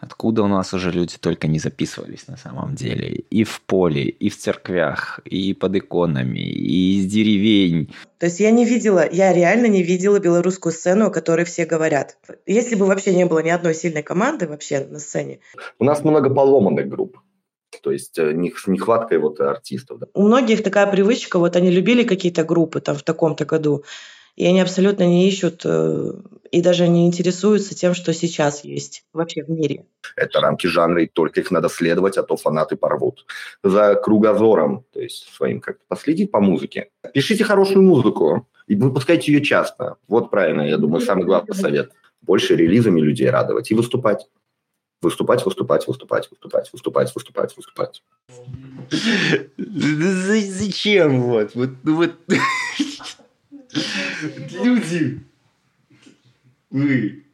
Откуда у нас уже люди только не записывались на самом деле. И в поле, и в церквях, и под иконами, и из деревень. То есть я не видела, я реально не видела белорусскую сцену, о которой все говорят. Если бы вообще не было ни одной сильной команды вообще на сцене. У нас много поломанных групп. То есть э, нехватка вот артистов. Да. У многих такая привычка, вот они любили какие-то группы там в таком-то году, и они абсолютно не ищут э, и даже не интересуются тем, что сейчас есть вообще в мире. Это рамки жанра, и только их надо следовать, а то фанаты порвут. За кругозором, то есть своим как-то последить по музыке. Пишите хорошую музыку и выпускайте ее часто. Вот правильно, я думаю, самый главный совет. Больше релизами людей радовать и выступать. Выступать, выступать, выступать, выступать, выступать, выступать, выступать. Зачем вот? Вот, вот Люди, вы.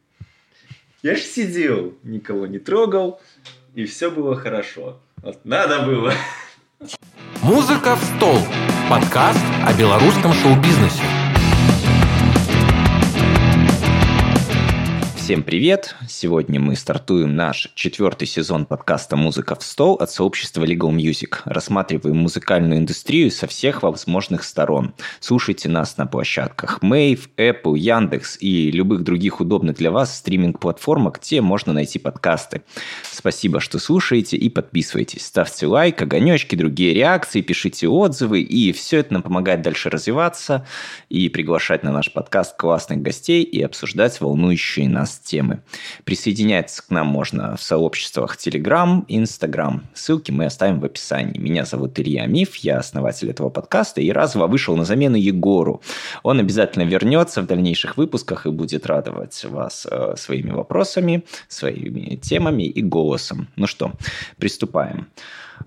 Я же сидел, никого не трогал, и все было хорошо. Вот надо было. Музыка в стол. Подкаст о белорусском шоу-бизнесе. Всем привет! Сегодня мы стартуем наш четвертый сезон подкаста «Музыка в стол» от сообщества Legal Music. Рассматриваем музыкальную индустрию со всех возможных сторон. Слушайте нас на площадках Mave, Apple, Яндекс и любых других удобных для вас стриминг-платформах, где можно найти подкасты. Спасибо, что слушаете и подписывайтесь. Ставьте лайк, огонечки, другие реакции, пишите отзывы, и все это нам помогает дальше развиваться и приглашать на наш подкаст классных гостей и обсуждать волнующие нас нас темы. Присоединяться к нам можно в сообществах Telegram, Instagram. Ссылки мы оставим в описании. Меня зовут Илья Миф, я основатель этого подкаста и разово вышел на замену Егору. Он обязательно вернется в дальнейших выпусках и будет радовать вас э, своими вопросами, своими темами и голосом. Ну что, приступаем.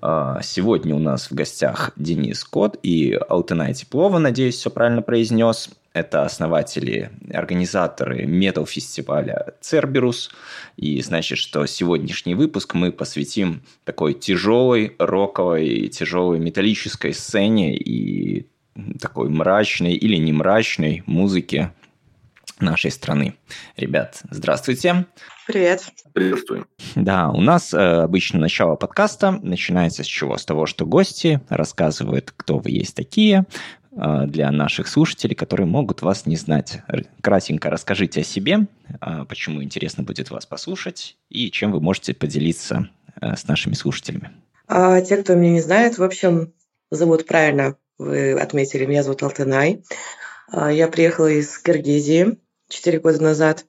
Э, сегодня у нас в гостях Денис Кот и Алтынай Теплова, надеюсь, все правильно произнес. Это основатели, организаторы метал-фестиваля Церберус. И значит, что сегодняшний выпуск мы посвятим такой тяжелой роковой, тяжелой металлической сцене и такой мрачной или не мрачной музыке нашей страны. Ребят, здравствуйте. Привет. Приветствую. Да, у нас э, обычно начало подкаста начинается с чего? С того, что гости рассказывают, кто вы есть такие, для наших слушателей, которые могут вас не знать. Кратенько расскажите о себе, а, почему интересно будет вас послушать и чем вы можете поделиться а, с нашими слушателями. А, те, кто меня не знает, в общем, зовут правильно, вы отметили, меня зовут Алтынай. Я приехала из Киргизии 4 года назад.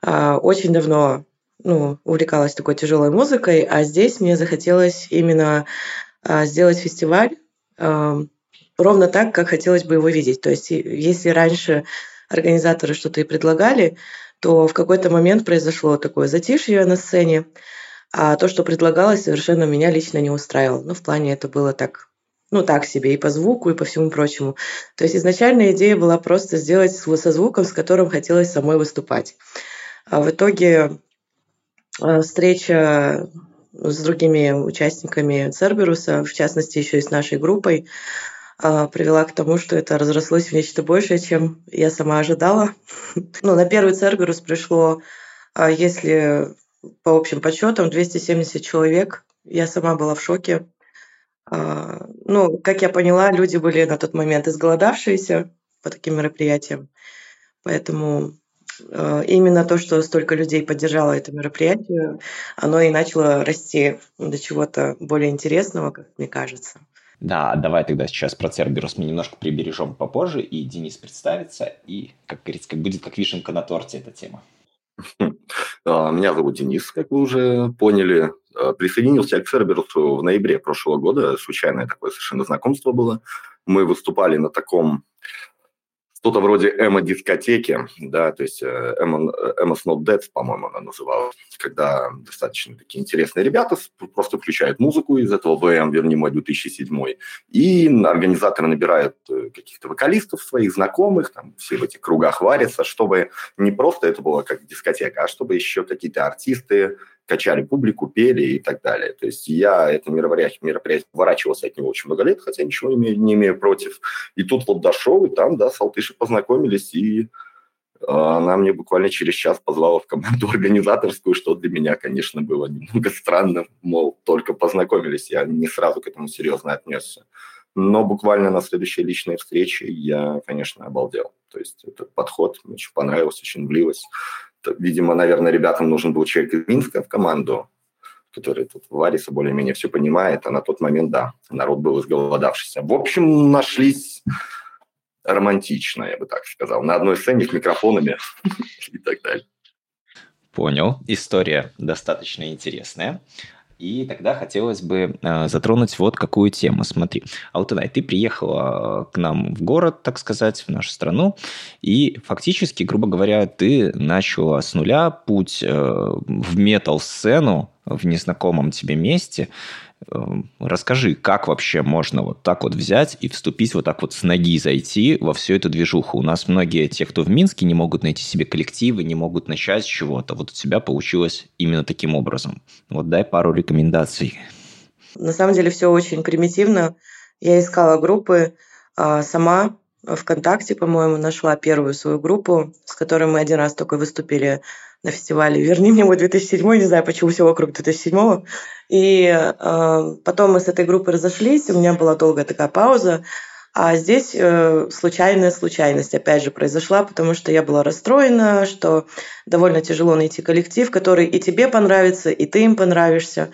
Очень давно ну, увлекалась такой тяжелой музыкой, а здесь мне захотелось именно сделать фестиваль ровно так, как хотелось бы его видеть. То есть если раньше организаторы что-то и предлагали, то в какой-то момент произошло такое затишье на сцене, а то, что предлагалось, совершенно меня лично не устраивало. Ну, в плане это было так, ну, так себе и по звуку, и по всему прочему. То есть изначальная идея была просто сделать со звуком, с которым хотелось самой выступать. А в итоге э, встреча с другими участниками Церберуса, в частности, еще и с нашей группой, привела к тому, что это разрослось в нечто большее, чем я сама ожидала. ну, на первый Церберус пришло, а, если по общим подсчетам, 270 человек. Я сама была в шоке. А, ну, как я поняла, люди были на тот момент изголодавшиеся по таким мероприятиям. Поэтому именно то, что столько людей поддержало это мероприятие, оно и начало расти до чего-то более интересного, как мне кажется. Да, давай тогда сейчас про Церберус мы немножко прибережем попозже, и Денис представится, и, как говорится, будет как вишенка на торте эта тема. А, меня зовут Денис, как вы уже поняли. А, присоединился к Церберусу в ноябре прошлого года. Случайное такое совершенно знакомство было. Мы выступали на таком что-то вроде эмо-дискотеки, да, то есть эмо, эмо Not Dead, по-моему, она называлась, когда достаточно такие интересные ребята просто включают музыку из этого ВМ, верни мой 2007, и организаторы набирают э, каких-то вокалистов своих знакомых, там все в этих кругах варятся, чтобы не просто это было как дискотека, а чтобы еще какие-то артисты качали публику, пели и так далее. То есть я это мероприятие, мероприятие ворачивался от него очень много лет, хотя ничего не имею, не имею против. И тут вот дошел, и там, да, с Алтышей познакомились, и она мне буквально через час позвала в команду организаторскую, что для меня, конечно, было немного странно, мол, только познакомились, я не сразу к этому серьезно отнесся. Но буквально на следующей личной встрече я, конечно, обалдел. То есть этот подход мне очень понравился, очень влилось. Видимо, наверное, ребятам нужен был человек из Минска в команду, который тут Лариса более-менее все понимает, а на тот момент, да, народ был изголодавшийся. В общем, нашлись романтично, я бы так сказал, на одной сцене с микрофонами и так далее. Понял. История достаточно интересная. И тогда хотелось бы э, затронуть вот какую тему. Смотри, Алтынай, ты приехала к нам в город, так сказать, в нашу страну, и фактически, грубо говоря, ты начала с нуля путь э, в метал-сцену в незнакомом тебе месте. Эм, расскажи, как вообще можно вот так вот взять и вступить вот так вот с ноги зайти во всю эту движуху? У нас многие, те, кто в Минске, не могут найти себе коллективы, не могут начать чего-то. Вот у тебя получилось именно таким образом. Вот дай пару рекомендаций. На самом деле все очень примитивно. Я искала группы а, сама, ВКонтакте, по-моему, нашла первую свою группу, с которой мы один раз только выступили на фестивале «Верни мне мой 2007», не знаю, почему все вокруг 2007. И э, потом мы с этой группой разошлись, у меня была долгая такая пауза, а здесь э, случайная случайность, опять же, произошла, потому что я была расстроена, что довольно тяжело найти коллектив, который и тебе понравится, и ты им понравишься.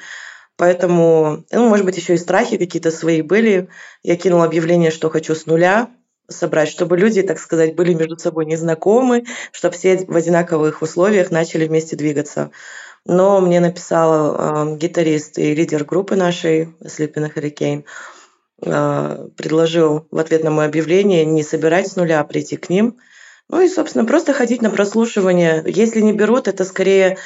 Поэтому, ну, может быть, еще и страхи какие-то свои были. Я кинула объявление, что хочу с нуля, собрать, чтобы люди, так сказать, были между собой незнакомы, чтобы все в одинаковых условиях начали вместе двигаться. Но мне написал э, гитарист и лидер группы нашей Sleeping Hurricane, э, предложил в ответ на мое объявление не собирать с нуля, а прийти к ним. Ну и, собственно, просто ходить на прослушивание. Если не берут, это скорее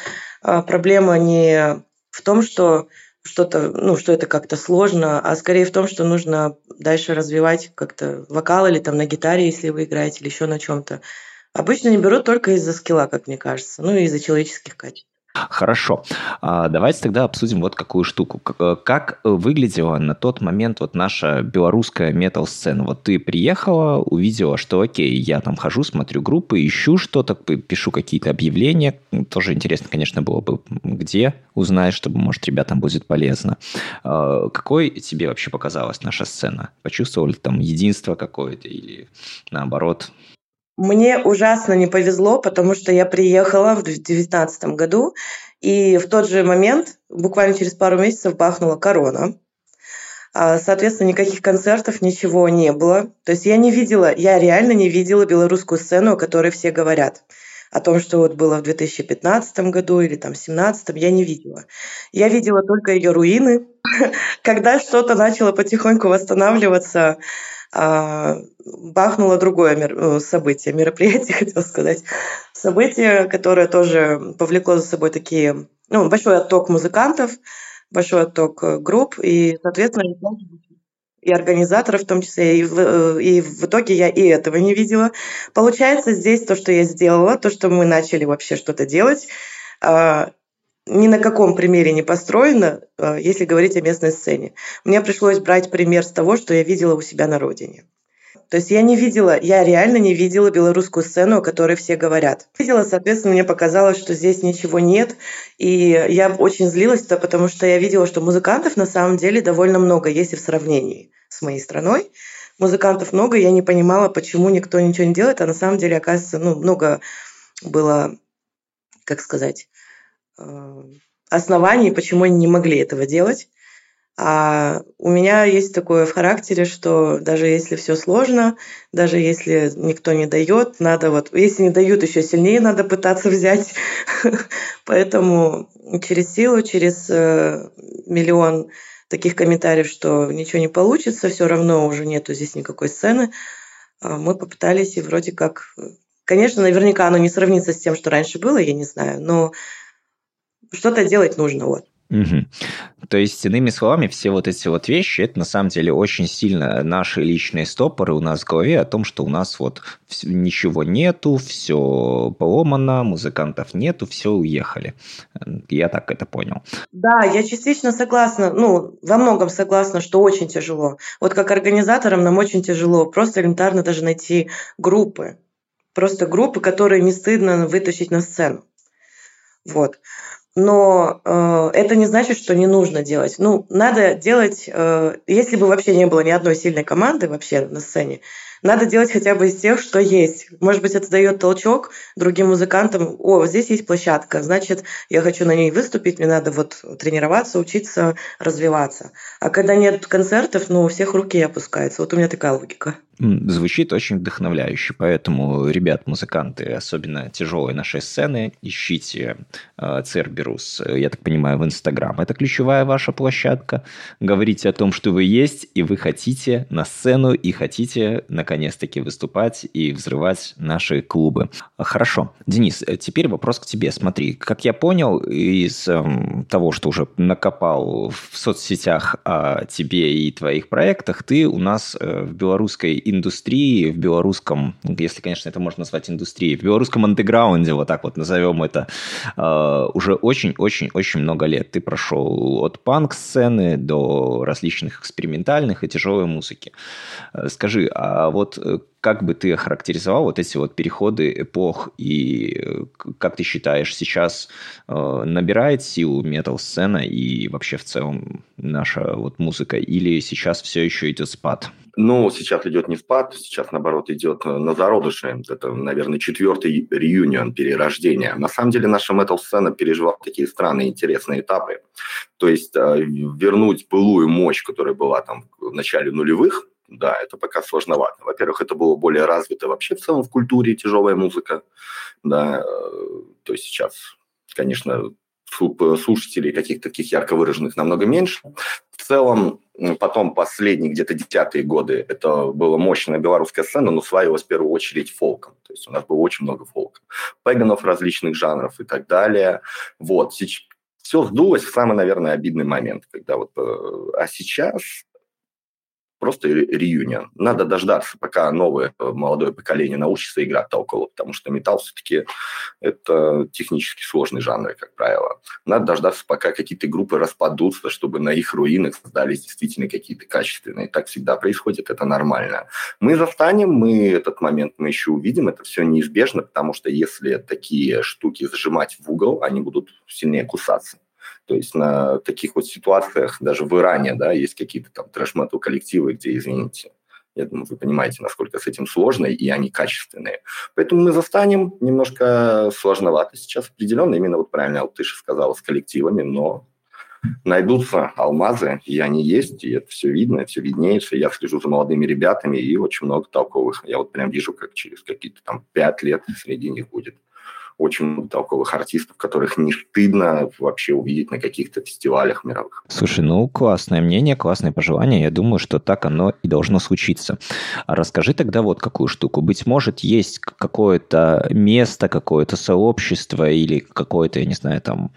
э, проблема не в том, что что-то, ну, что это как-то сложно, а скорее в том, что нужно дальше развивать как-то вокал или там на гитаре, если вы играете, или еще на чем-то. Обычно не берут только из-за скилла, как мне кажется, ну и из-за человеческих качеств. Хорошо. А, давайте тогда обсудим вот какую штуку. Э, как выглядела на тот момент вот наша белорусская метал-сцена? Вот ты приехала, увидела, что окей, я там хожу, смотрю группы, ищу что-то, пишу какие-то объявления. Тоже интересно, конечно, было бы, где узнать, чтобы, может, ребятам будет полезно. А, какой тебе вообще показалась наша сцена? Почувствовали там единство какое-то или наоборот мне ужасно не повезло, потому что я приехала в 2019 году, и в тот же момент, буквально через пару месяцев, бахнула корона. А, соответственно, никаких концертов, ничего не было. То есть я не видела, я реально не видела белорусскую сцену, о которой все говорят. О том, что вот было в 2015 году или там 2017, я не видела. Я видела только ее руины. Когда что-то начало потихоньку восстанавливаться, а, бахнуло другое э, событие, мероприятие, хотел сказать. Событие, которое тоже повлекло за собой такие, ну, большой отток музыкантов, большой отток э, групп, и, соответственно, и организаторов в том числе, и в, э, и в итоге я и этого не видела. Получается, здесь то, что я сделала, то, что мы начали вообще что-то делать, а, ни на каком примере не построено, э, если говорить о местной сцене. Мне пришлось брать пример с того, что я видела у себя на родине. То есть я не видела, я реально не видела белорусскую сцену, о которой все говорят. Видела, соответственно, мне показалось, что здесь ничего нет. И я очень злилась, потому что я видела, что музыкантов на самом деле довольно много, если в сравнении с моей страной. Музыкантов много, я не понимала, почему никто ничего не делает, а на самом деле, оказывается, ну, много было, как сказать, Э, оснований, почему они не могли этого делать. А у меня есть такое в характере, что даже если все сложно, даже если никто не дает, надо вот, если не дают, еще сильнее надо пытаться взять. Поэтому через силу, через э, миллион таких комментариев, что ничего не получится, все равно уже нету здесь никакой сцены, а мы попытались и вроде как... Конечно, наверняка оно не сравнится с тем, что раньше было, я не знаю, но что-то делать нужно. Вот. Угу. То есть, иными словами, все вот эти вот вещи, это на самом деле очень сильно наши личные стопоры у нас в голове о том, что у нас вот ничего нету, все поломано, музыкантов нету, все уехали. Я так это понял. Да, я частично согласна, ну, во многом согласна, что очень тяжело. Вот как организаторам нам очень тяжело просто элементарно даже найти группы просто группы, которые не стыдно вытащить на сцену. Вот. Но э, это не значит, что не нужно делать. Ну, надо делать, э, если бы вообще не было ни одной сильной команды вообще на сцене, надо делать хотя бы из тех, что есть. Может быть, это дает толчок другим музыкантам. О, здесь есть площадка, значит, я хочу на ней выступить, мне надо вот тренироваться, учиться, развиваться. А когда нет концертов, ну, у всех руки опускаются. Вот у меня такая логика. Звучит очень вдохновляюще, поэтому, ребят, музыканты, особенно тяжелые нашей сцены, ищите э, Церберус, я так понимаю, в Инстаграм. Это ключевая ваша площадка. Говорите о том, что вы есть, и вы хотите на сцену, и хотите, наконец-таки, выступать и взрывать наши клубы. Хорошо. Денис, теперь вопрос к тебе. Смотри, как я понял из э, того, что уже накопал в соцсетях о тебе и твоих проектах, ты у нас э, в белорусской индустрии, в белорусском, если, конечно, это можно назвать индустрией, в белорусском андеграунде, вот так вот назовем это, э, уже очень-очень-очень много лет. Ты прошел от панк-сцены до различных экспериментальных и тяжелой музыки. Э, скажи, а вот э, как бы ты охарактеризовал вот эти вот переходы эпох и как ты считаешь, сейчас набирает силу метал-сцена и вообще в целом наша вот музыка или сейчас все еще идет спад? Ну, сейчас идет не спад, сейчас, наоборот, идет э, на зародыше. Это, наверное, четвертый реюнион перерождения. На самом деле наша метал-сцена переживала такие странные интересные этапы. То есть э, вернуть былую мощь, которая была там в начале нулевых, да, это пока сложновато. Во-первых, это было более развито вообще в целом в культуре тяжелая музыка, да, э, то есть сейчас, конечно, слушателей каких-то таких ярко выраженных намного меньше. В целом, потом последние где-то десятые годы это была мощная белорусская сцена, но славилась в первую очередь фолком. То есть у нас было очень много фолка. Пеганов различных жанров и так далее. Вот. Все сдулось в самый, наверное, обидный момент, когда вот... Э, а сейчас просто реюнион. Надо дождаться, пока новое э, молодое поколение научится играть толково, потому что металл все-таки это технически сложный жанр, как правило. Надо дождаться, пока какие-то группы распадутся, чтобы на их руинах создались действительно какие-то качественные. Так всегда происходит, это нормально. Мы застанем, мы этот момент мы еще увидим, это все неизбежно, потому что если такие штуки зажимать в угол, они будут сильнее кусаться. То есть на таких вот ситуациях, даже в Иране, да, есть какие-то там трэш-метал коллективы, где, извините, я думаю, вы понимаете, насколько с этим сложно, и они качественные. Поэтому мы застанем немножко сложновато сейчас определенно. Именно вот правильно же сказала, с коллективами, но найдутся алмазы, и они есть, и это все видно, все виднеется. Я слежу за молодыми ребятами, и очень много толковых. Я вот прям вижу, как через какие-то там пять лет среди них будет очень много толковых артистов, которых не стыдно вообще увидеть на каких-то фестивалях мировых. Слушай, ну классное мнение, классное пожелание. Я думаю, что так оно и должно случиться. А расскажи тогда вот какую штуку. Быть может, есть какое-то место, какое-то сообщество или какое-то, я не знаю, там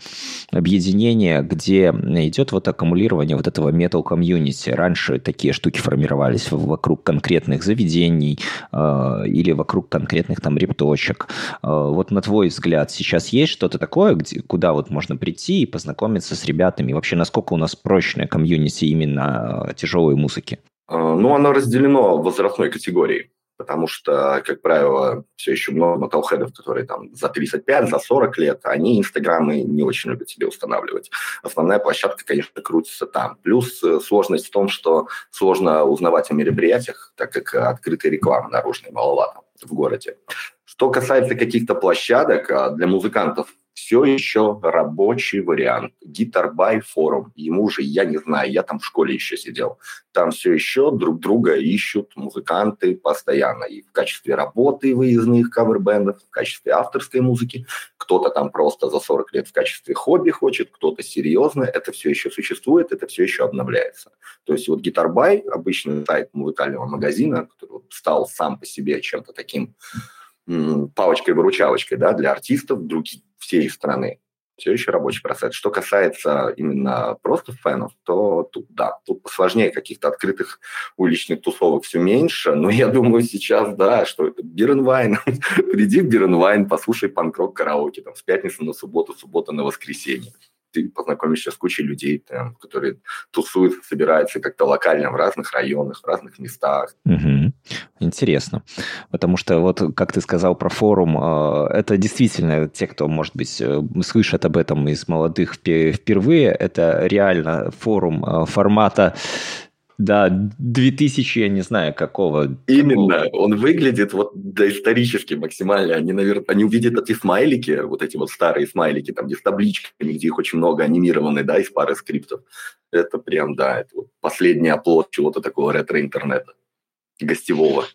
объединение, где идет вот аккумулирование вот этого metal комьюнити. Раньше такие штуки формировались вокруг конкретных заведений э, или вокруг конкретных там репточек. Э, вот на твой взгляд, сейчас есть что-то такое, где, куда вот можно прийти и познакомиться с ребятами? Вообще, насколько у нас прочная комьюнити именно э, тяжелой музыки? А, ну, оно разделено возрастной категорией потому что, как правило, все еще много металлхедов, которые там за 35, за 40 лет, они инстаграмы не очень любят себе устанавливать. Основная площадка, конечно, крутится там. Плюс э, сложность в том, что сложно узнавать о мероприятиях, так как открытой рекламы наружной маловато в городе. Что касается каких-то площадок а, для музыкантов, все еще рабочий вариант. Гитарбай форум. Ему уже, я не знаю, я там в школе еще сидел. Там все еще друг друга ищут музыканты постоянно. И в качестве работы выездных кавербендов, в качестве авторской музыки. Кто-то там просто за 40 лет в качестве хобби хочет, кто-то серьезно. Это все еще существует, это все еще обновляется. То есть вот Гитарбай, обычный сайт музыкального магазина, который стал сам по себе чем-то таким палочкой-выручалочкой да, для артистов других, всей страны. Все еще рабочий процесс. Что касается именно просто фенов, то тут да, тут посложнее каких-то открытых уличных тусовок все меньше. Но я думаю сейчас, да, что это Beer and Wine. Приди в Beer and Wine, послушай панк-рок караоке там, с пятницы на субботу, суббота на воскресенье ты познакомишься с кучей людей, там, которые тусуются, собираются как-то локально в разных районах, в разных местах. Угу. Интересно. Потому что вот, как ты сказал про форум, э, это действительно те, кто, может быть, э, слышат об этом из молодых впервые, это реально форум э, формата да, 2000, я не знаю, какого. Именно, какого... он выглядит вот доисторически максимально. Они, наверное, они увидят эти смайлики, вот эти вот старые смайлики, там, где с табличками, где их очень много анимированы, да, из пары скриптов. Это прям, да, это вот последний оплот чего-то такого ретро-интернета гостевого.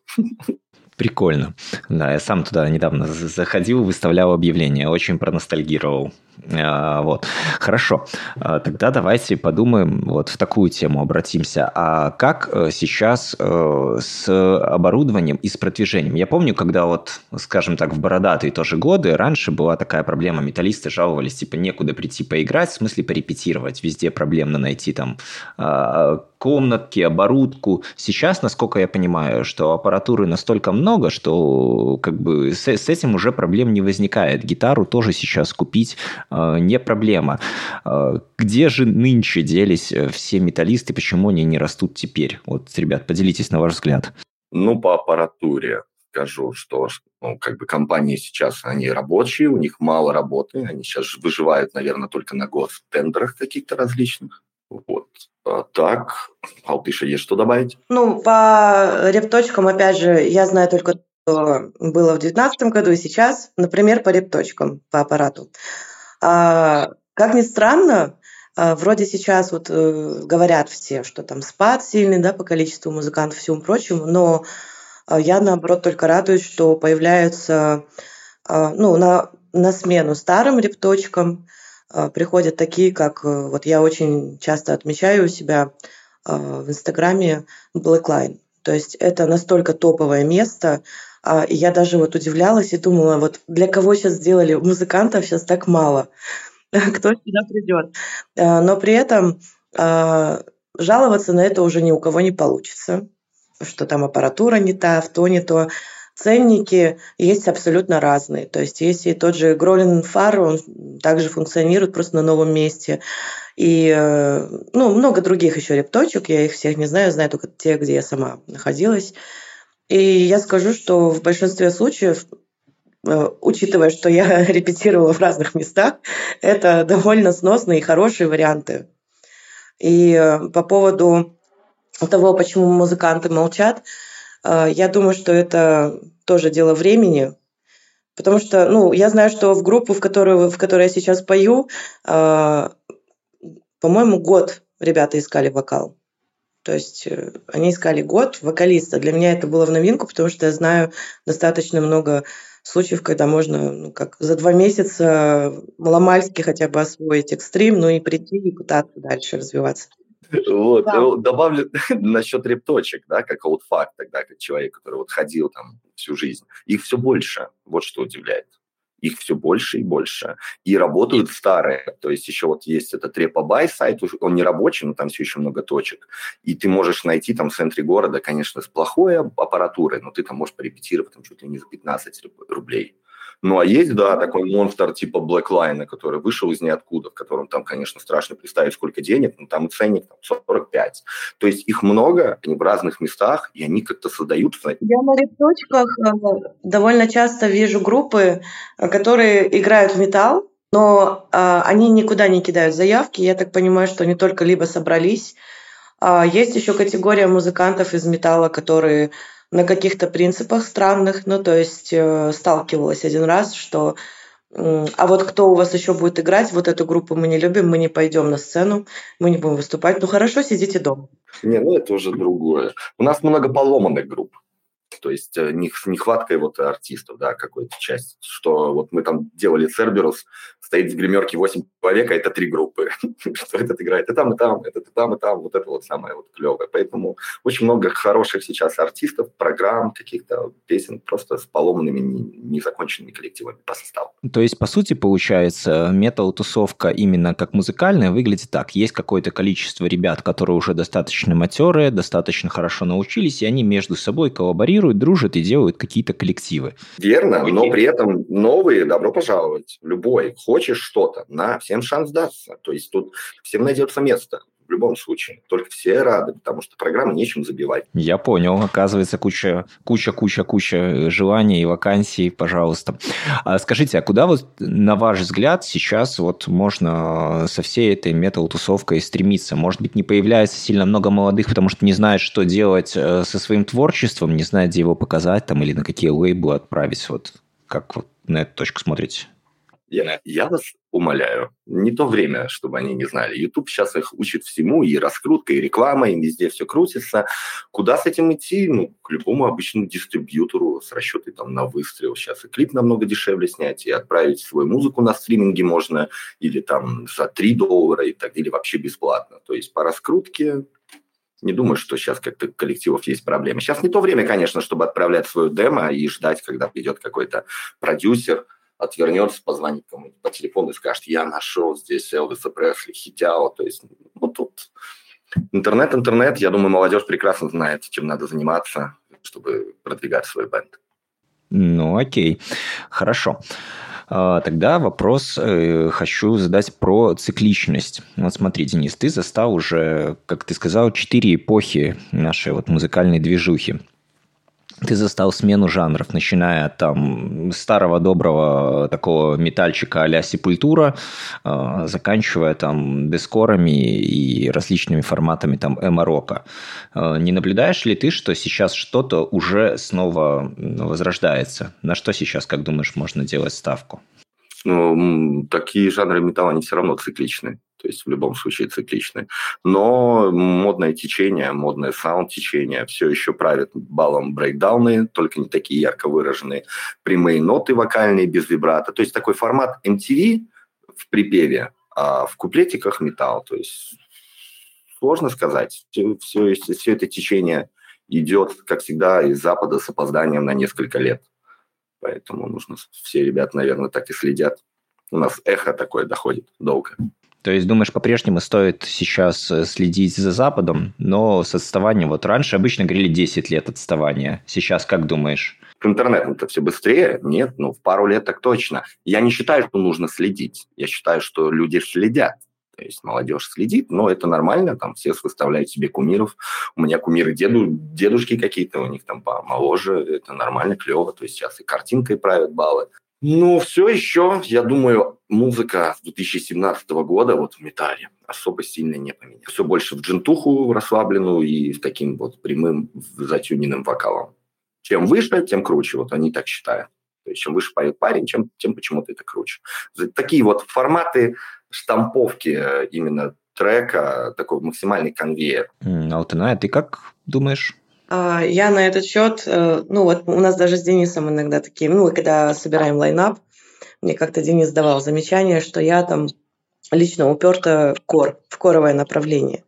Прикольно. Да, я сам туда недавно заходил, выставлял объявление, очень проностальгировал. А, вот. Хорошо. А, тогда давайте подумаем, вот в такую тему обратимся. А как э, сейчас э, с оборудованием и с продвижением? Я помню, когда вот, скажем так, в бородатые тоже годы, раньше была такая проблема, металлисты жаловались, типа, некуда прийти поиграть, в смысле порепетировать. Везде проблемно найти там а, комнатки, оборудку. Сейчас, насколько я понимаю, что аппаратуры настолько много, что как бы с, с этим уже проблем не возникает. Гитару тоже сейчас купить не проблема. Э, где же нынче делись э, все металлисты, почему они не растут теперь? Вот, ребят, поделитесь на ваш взгляд. Ну, по аппаратуре скажу, что ну, как бы компании сейчас, они рабочие, у них мало работы, они сейчас выживают, наверное, только на год в тендерах каких-то различных. Вот. А так, Алтыша, есть что добавить? Ну, по репточкам, опять же, я знаю только, что было в 2019 году и сейчас, например, по репточкам, по аппарату. А, как ни странно, а, вроде сейчас вот э, говорят все, что там спад сильный, да, по количеству музыкантов и всему прочему, но а, я, наоборот, только радуюсь, что появляются, а, ну, на, на смену старым репточкам, приходят такие, как э, вот я очень часто отмечаю у себя в Инстаграме Blackline. То есть это настолько топовое место, и я даже вот удивлялась и думала, вот для кого сейчас сделали музыкантов сейчас так мало, кто сюда придет. Но при этом жаловаться на это уже ни у кого не получится, что там аппаратура не та, в то не то ценники есть абсолютно разные. То есть есть и тот же Гролин Фар, он также функционирует просто на новом месте. И э, ну, много других еще репточек, я их всех не знаю, знаю только те, где я сама находилась. И я скажу, что в большинстве случаев э, учитывая, что я репетировала в разных местах, это довольно сносные и хорошие варианты. И э, по поводу того, почему музыканты молчат, а, я думаю, что это тоже дело времени, потому что, ну, я знаю, что в группу, в которую, в которой я сейчас пою, по-моему, год ребята искали вокал. То есть э, они искали год вокалиста. Для меня это было в новинку, потому что я знаю достаточно много случаев, когда можно ну, как за два месяца маломальски хотя бы освоить экстрим, ну и прийти и пытаться дальше развиваться. Вот. Да. Ну, добавлю насчет репточек, да, как вот факт тогда, как человек, который вот ходил там всю жизнь. Их все больше. Вот что удивляет. Их все больше и больше. И работают старые. То есть еще вот есть этот репобай сайт, он не рабочий, но там все еще много точек. И ты можешь найти там в центре города, конечно, с плохой аппаратурой, но ты там можешь порепетировать там чуть ли не за 15 рублей. Ну, а есть, да, такой монстр типа Blackline, который вышел из ниоткуда, в котором там, конечно, страшно представить, сколько денег, но там и ценник там, 45. То есть их много, они в разных местах, и они как-то создают... Я на репточках э, довольно часто вижу группы, э, которые играют в металл, но а, они никуда не кидают заявки. Я так понимаю, что они только либо собрались. А, есть еще категория музыкантов из металла, которые на каких-то принципах странных. Ну, то есть э, сталкивалась один раз, что а вот кто у вас еще будет играть, вот эту группу мы не любим, мы не пойдем на сцену, мы не будем выступать. Ну хорошо, сидите дома. Не, ну это уже другое. У нас много поломанных групп то есть э, нехватка вот артистов, да, какой-то часть, что вот мы там делали Церберус, стоит в гримерке 8 человек, а это три группы, что этот играет и там, и там, этот и там, и там, вот это вот самое вот клевое. Поэтому очень много хороших сейчас артистов, программ, каких-то песен просто с поломанными, незаконченными коллективами по составу. То есть, по сути, получается, метал-тусовка именно как музыкальная выглядит так. Есть какое-то количество ребят, которые уже достаточно матерые, достаточно хорошо научились, и они между собой коллаборируют, коллаборируют, дружат и делают какие-то коллективы. Верно, Окей. но при этом новые, добро пожаловать, любой. Хочешь что-то, на, всем шанс дастся. То есть тут всем найдется место любом случае. Только все рады, потому что программы нечем забивать. Я понял. Оказывается, куча, куча, куча, куча желаний и вакансий, пожалуйста. А скажите, а куда вот, на ваш взгляд, сейчас вот можно со всей этой метал-тусовкой стремиться? Может быть, не появляется сильно много молодых, потому что не знают, что делать э, со своим творчеством, не знают, где его показать там или на какие лейблы отправить. Вот как вот на эту точку смотрите? Я, я вас умоляю, не то время, чтобы они не знали. YouTube сейчас их учит всему, и раскрутка, и реклама, и везде все крутится. Куда с этим идти? Ну, к любому обычному дистрибьютору с расчетой там на выстрел. Сейчас и клип намного дешевле снять, и отправить свою музыку на стриминге можно, или там за 3 доллара, и так, или вообще бесплатно. То есть по раскрутке не думаю, что сейчас как-то коллективов есть проблемы. Сейчас не то время, конечно, чтобы отправлять свою демо и ждать, когда придет какой-то продюсер – отвернется, позвонит кому-нибудь по телефону и скажет, я нашел здесь Элвиса Пресли, Хитяо. То есть, ну, тут интернет, интернет. Я думаю, молодежь прекрасно знает, чем надо заниматься, чтобы продвигать свой бенд. Ну, окей. Хорошо. А, тогда вопрос э, хочу задать про цикличность. Вот смотри, Денис, ты застал уже, как ты сказал, четыре эпохи нашей вот музыкальной движухи ты застал смену жанров, начиная от там старого доброго такого метальчика а-ля Сепультура, э, заканчивая там дескорами и различными форматами там эмо-рока. Э, не наблюдаешь ли ты, что сейчас что-то уже снова возрождается? На что сейчас, как думаешь, можно делать ставку? Ну, такие жанры металла, они все равно цикличны то есть в любом случае цикличны. Но модное течение, модное саунд-течение все еще правит балом брейкдауны, только не такие ярко выраженные, прямые ноты вокальные без вибрата. То есть такой формат MTV в припеве, а в куплетиках металл. То есть сложно сказать. Все, все, все это течение идет, как всегда, из Запада с опозданием на несколько лет. Поэтому нужно, все ребята, наверное, так и следят. У нас эхо такое доходит долго. То есть, думаешь, по-прежнему стоит сейчас э, следить за Западом, но с отставанием, вот раньше обычно говорили 10 лет отставания. Сейчас как думаешь? С интернетом-то все быстрее? Нет, ну, в пару лет так точно. Я не считаю, что нужно следить. Я считаю, что люди следят. То есть молодежь следит, но это нормально, там все выставляют себе кумиров. У меня кумиры деду, дедушки какие-то, у них там помоложе, это нормально, клево. То есть сейчас и картинкой правят баллы. Ну, все еще, я думаю, музыка с 2017 года вот в металле особо сильно не поменялась. Все больше в джентуху расслабленную и с таким вот прямым затюненным вокалом. Чем выше, тем круче. Вот они так считают. То есть чем выше поет парень, чем, тем почему-то это круче. Такие вот форматы штамповки э, именно трека, такой максимальный конвейер. Алтана, а ты как думаешь? А, я на этот счет, э, ну вот у нас даже с Денисом иногда такие, ну, когда собираем лайнап, мне как-то Денис давал замечание, что я там лично уперта в кор, в коровое направление.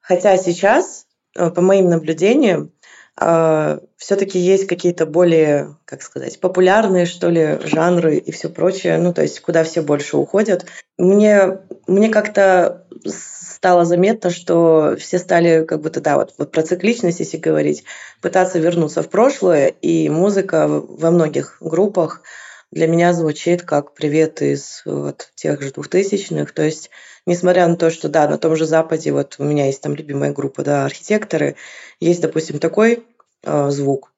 Хотя сейчас, э, по моим наблюдениям, э, все-таки есть какие-то более, как сказать, популярные, что ли, жанры и все прочее, ну, то есть куда все больше уходят. Мне, мне как-то стало заметно, что все стали как будто, да, вот, вот про цикличность, если говорить, пытаться вернуться в прошлое, и музыка во многих группах для меня звучит как привет из вот тех же двухтысячных. То есть, несмотря на то, что, да, на том же Западе, вот у меня есть там любимая группа, да, архитекторы, есть, допустим, такой э, звук,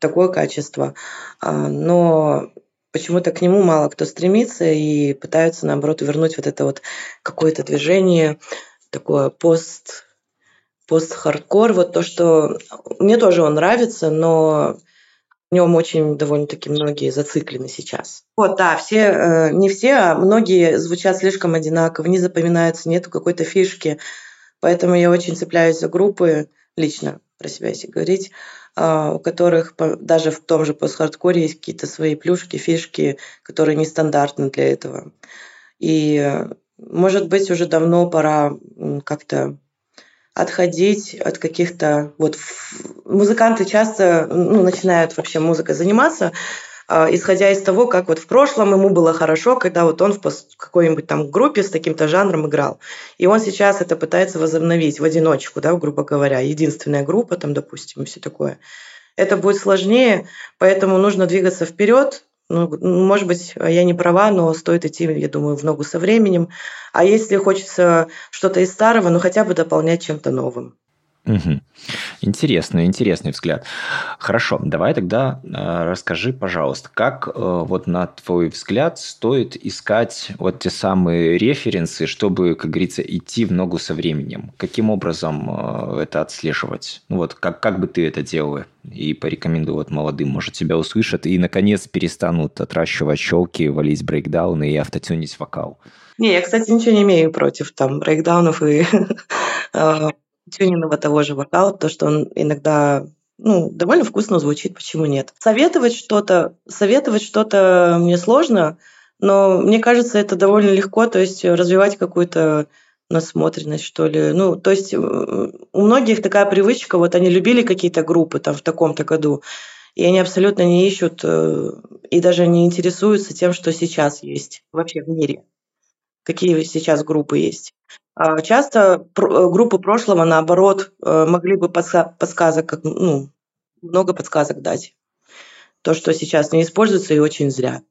такое качество, э, но почему-то к нему мало кто стремится и пытаются, наоборот, вернуть вот это вот какое-то движение, такое пост пост-хардкор, вот то, что мне тоже он нравится, но в нем очень довольно-таки многие зациклены сейчас. Вот, да, все, э, не все, а многие звучат слишком одинаково, не запоминаются, нету какой-то фишки. Поэтому я очень цепляюсь за группы, лично про себя если говорить, э, у которых даже в том же пост-хардкоре есть какие-то свои плюшки, фишки, которые нестандартны для этого. И может быть, уже давно пора как-то отходить от каких-то... Вот музыканты часто ну, начинают вообще музыкой заниматься, э, исходя из того, как вот в прошлом ему было хорошо, когда вот он в какой-нибудь там группе с таким-то жанром играл. И он сейчас это пытается возобновить в одиночку, да, грубо говоря, единственная группа там, допустим, и все такое. это будет сложнее, поэтому нужно двигаться вперед. Ну, может быть, я не права, но стоит идти, я думаю, в ногу со временем. А если хочется что-то из старого, ну хотя бы дополнять чем-то новым. Угу. Интересный, интересный взгляд. Хорошо, давай тогда э, расскажи, пожалуйста, как э, вот на твой взгляд стоит искать вот те самые референсы, чтобы, как говорится, идти в ногу со временем? Каким образом э, это отслеживать? Ну вот как, как бы ты это делал? И порекомендую вот молодым, может, тебя услышат и, наконец, перестанут отращивать щелки, валить брейкдауны и автотюнить вокал. Не, я, кстати, ничего не имею против там брейкдаунов и э, тюнинга того же вокала, потому что он иногда ну, довольно вкусно звучит, почему нет. Советовать что-то, советовать что-то мне сложно, но мне кажется, это довольно легко, то есть развивать какую-то насмотренность, что ли. Ну, то есть у многих такая привычка, вот они любили какие-то группы там в таком-то году, и они абсолютно не ищут э, и даже не интересуются тем, что сейчас есть вообще в мире, какие сейчас группы есть. А, часто э, группы прошлого, наоборот, э, могли бы подсказок, ну, много подсказок дать. То, что сейчас не используется, и очень зря.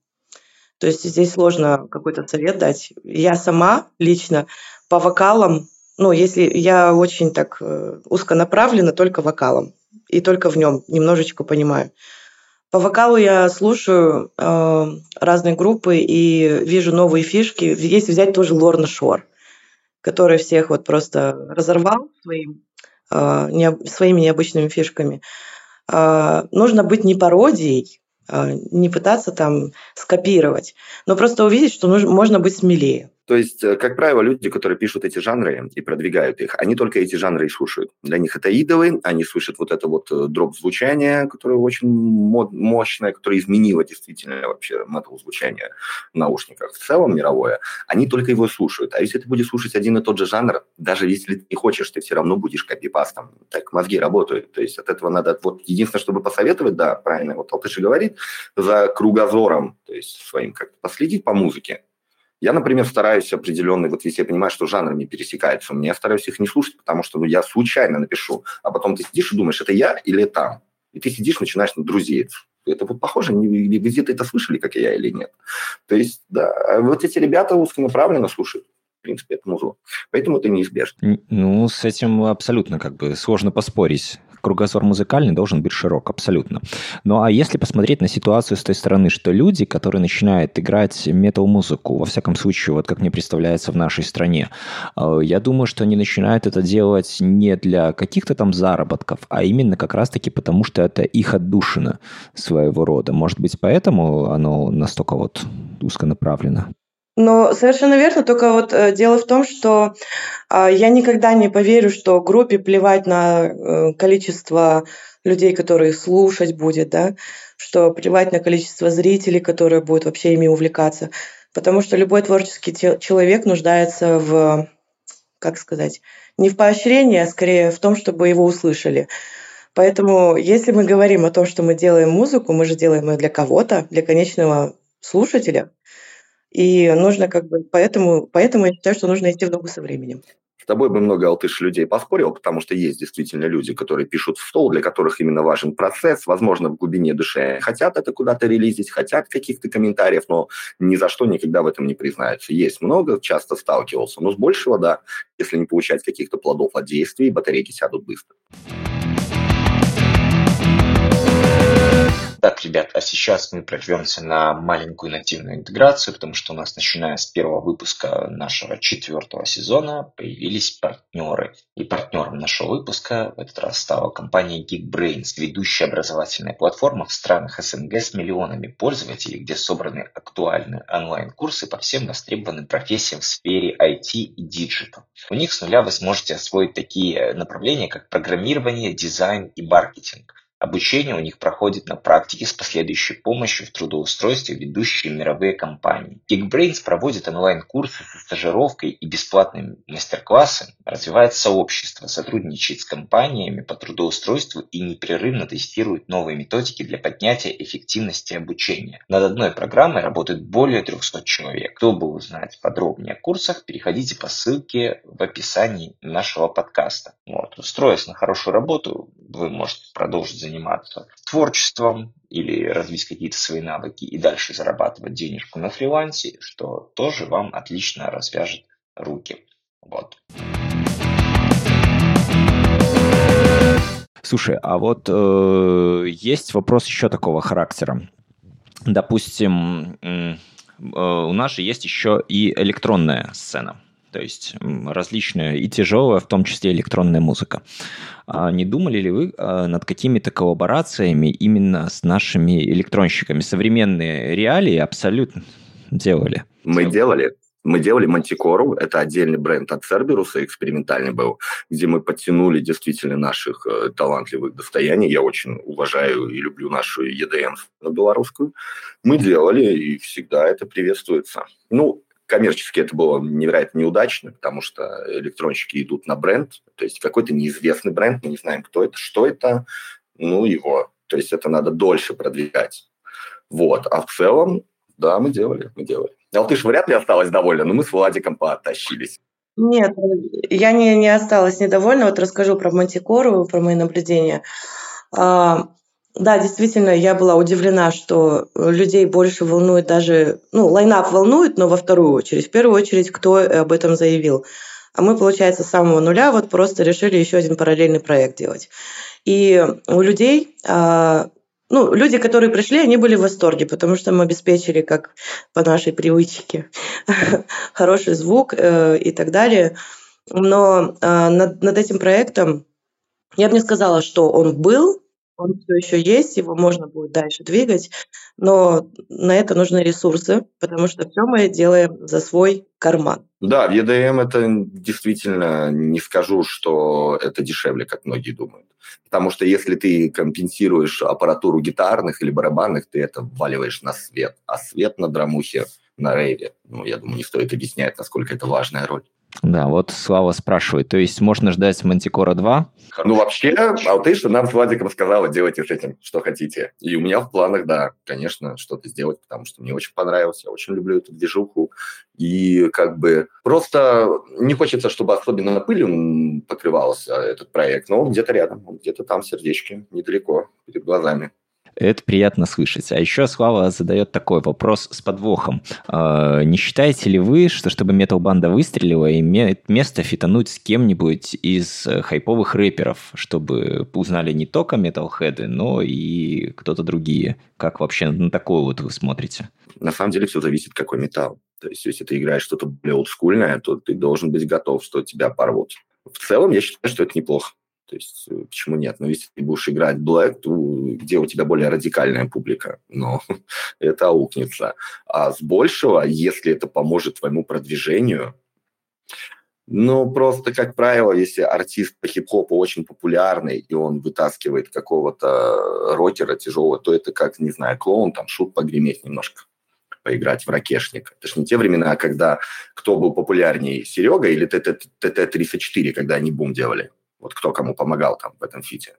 То есть здесь сложно какой-то совет дать. Я сама лично по вокалам, ну, если я очень так э, узконаправлена только вокалом, и только в нем немножечко понимаю. По вокалу я слушаю э, разные группы и вижу новые фишки. Если взять тоже Лорна Шор который всех вот просто разорвал своим, э, не, своими необычными фишками. Э, нужно быть не пародией, э, не пытаться там скопировать, но просто увидеть, что нужно, можно быть смелее. То есть, э, как правило, люди, которые пишут эти жанры и продвигают их, они только эти жанры и слушают. Для них это идолы, они слышат вот это вот э, дроп звучания, которое очень мощное, которое изменило действительно вообще метал звучание в наушниках. В целом мировое. Они только его слушают. А если ты будешь слушать один и тот же жанр, даже если ты не хочешь, ты все равно будешь копипастом. Так мозги работают. То есть от этого надо... Вот единственное, чтобы посоветовать, да, правильно, вот Алтыш говорит, за кругозором, то есть своим как-то последить по музыке, я, например, стараюсь определенный, вот если я понимаю, что жанры пересекаются, я стараюсь их не слушать, потому что ну, я случайно напишу, а потом ты сидишь и думаешь, это я или там? И ты сидишь, начинаешь на друзей. Это вот похоже, где-то это слышали, как и я, или нет. То есть, да, вот эти ребята узконаправленно слушают в принципе, это музло. Поэтому это неизбежно. Ну, с этим абсолютно как бы сложно поспорить кругозор музыкальный должен быть широк, абсолютно. Ну а если посмотреть на ситуацию с той стороны, что люди, которые начинают играть метал-музыку, во всяком случае, вот как мне представляется в нашей стране, э, я думаю, что они начинают это делать не для каких-то там заработков, а именно как раз-таки потому, что это их отдушина своего рода. Может быть, поэтому оно настолько вот узконаправлено? Ну, совершенно верно, только вот э, дело в том, что э, я никогда не поверю, что группе плевать на э, количество людей, которые слушать будет, да, что плевать на количество зрителей, которые будут вообще ими увлекаться. Потому что любой творческий человек нуждается в, как сказать, не в поощрении, а скорее в том, чтобы его услышали. Поэтому, если мы говорим о том, что мы делаем музыку, мы же делаем ее для кого-то, для конечного слушателя – и нужно как бы, поэтому, поэтому я считаю, что нужно идти в ногу со временем. С тобой бы много алтыш людей поспорил, потому что есть действительно люди, которые пишут в стол, для которых именно важен процесс, возможно, в глубине души хотят это куда-то релизить, хотят каких-то комментариев, но ни за что никогда в этом не признаются. Есть много, часто сталкивался, но с большего, да, если не получать каких-то плодов от действий, батарейки сядут быстро. Так, ребят, а сейчас мы прервемся на маленькую нативную интеграцию, потому что у нас, начиная с первого выпуска нашего четвертого сезона, появились партнеры. И партнером нашего выпуска в этот раз стала компания Geekbrains, ведущая образовательная платформа в странах СНГ с миллионами пользователей, где собраны актуальные онлайн-курсы по всем востребованным профессиям в сфере IT и digital. У них с нуля вы сможете освоить такие направления, как программирование, дизайн и маркетинг. Обучение у них проходит на практике с последующей помощью в трудоустройстве ведущие мировые компании. Geekbrains проводит онлайн-курсы со стажировкой и бесплатными мастер-классы, развивает сообщество, сотрудничает с компаниями по трудоустройству и непрерывно тестирует новые методики для поднятия эффективности обучения. Над одной программой работает более 300 человек. Чтобы узнать подробнее о курсах, переходите по ссылке в описании нашего подкаста. Вот. Устроясь на хорошую работу, вы можете продолжить заниматься заниматься творчеством или развить какие-то свои навыки и дальше зарабатывать денежку на фрилансе, что тоже вам отлично развяжет руки. Вот. Слушай, а вот э, есть вопрос еще такого характера. Допустим, э, у нас же есть еще и электронная сцена. То есть различная и тяжелая, в том числе электронная музыка. А не думали ли вы а, над какими-то коллаборациями именно с нашими электронщиками? Современные реалии абсолютно делали. Мы делали. Мы делали Мантикору, это отдельный бренд от Cerberus, экспериментальный был, где мы подтянули действительно наших э, талантливых достояний. Я очень уважаю и люблю нашу EDM белорусскую. Мы делали, и всегда это приветствуется. Ну, коммерчески это было невероятно неудачно, потому что электронщики идут на бренд, то есть какой-то неизвестный бренд, мы не знаем, кто это, что это, ну, его. То есть это надо дольше продвигать. Вот. А в целом, да, мы делали, мы делали. Алтыш вряд ли осталась довольна, но мы с Владиком потащились. Нет, я не, не осталась недовольна. Вот расскажу про Мантикору, про мои наблюдения. А, да, действительно, я была удивлена, что людей больше волнует даже... Ну, лайнап волнует, но во вторую очередь. В первую очередь, кто об этом заявил. А мы, получается, с самого нуля вот просто решили еще один параллельный проект делать. И у людей а, ну, люди, которые пришли, они были в восторге, потому что мы обеспечили, как по нашей привычке, хороший звук э, и так далее. Но э, над, над этим проектом я бы не сказала, что он был, он все еще есть, его можно будет дальше двигать, но на это нужны ресурсы, потому что все мы делаем за свой карман. Да, в EDM это действительно не скажу, что это дешевле, как многие думают. Потому что если ты компенсируешь аппаратуру гитарных или барабанных, ты это вваливаешь на свет. А свет на драмухе, на рейве, ну, я думаю, не стоит объяснять, насколько это важная роль. Да, вот Слава спрашивает, то есть можно ждать Мантикора 2? Ну, вообще, Алтыша нам с Владиком сказала, делайте с этим, что хотите. И у меня в планах, да, конечно, что-то сделать, потому что мне очень понравилось, я очень люблю эту движуху. И как бы просто не хочется, чтобы особенно пылью покрывался этот проект, но он где-то рядом, он где-то там, сердечки, недалеко, перед глазами. Это приятно слышать. А еще Слава задает такой вопрос с подвохом. Э, не считаете ли вы, что чтобы метал-банда выстрелила, имеет место фитануть с кем-нибудь из хайповых рэперов, чтобы узнали не только металлхеды, но и кто-то другие? Как вообще на такое вот вы смотрите? На самом деле все зависит, какой металл. То есть, если ты играешь что-то более олдскульное, то ты должен быть готов, что тебя порвут. В целом, я считаю, что это неплохо. То есть э, почему нет? Но если ты будешь играть Black, то где у тебя более радикальная публика, но это аукнется. А с большего, если это поможет твоему продвижению, ну, просто, как правило, если артист по хип-хопу очень популярный, и он вытаскивает какого-то рокера тяжелого, то это как, не знаю, клоун, там, шут погреметь немножко поиграть в ракешник. Это же не те времена, когда кто был популярнее, Серега или ТТ-34, когда они бум делали. Вот кто кому помогал там в этом фите.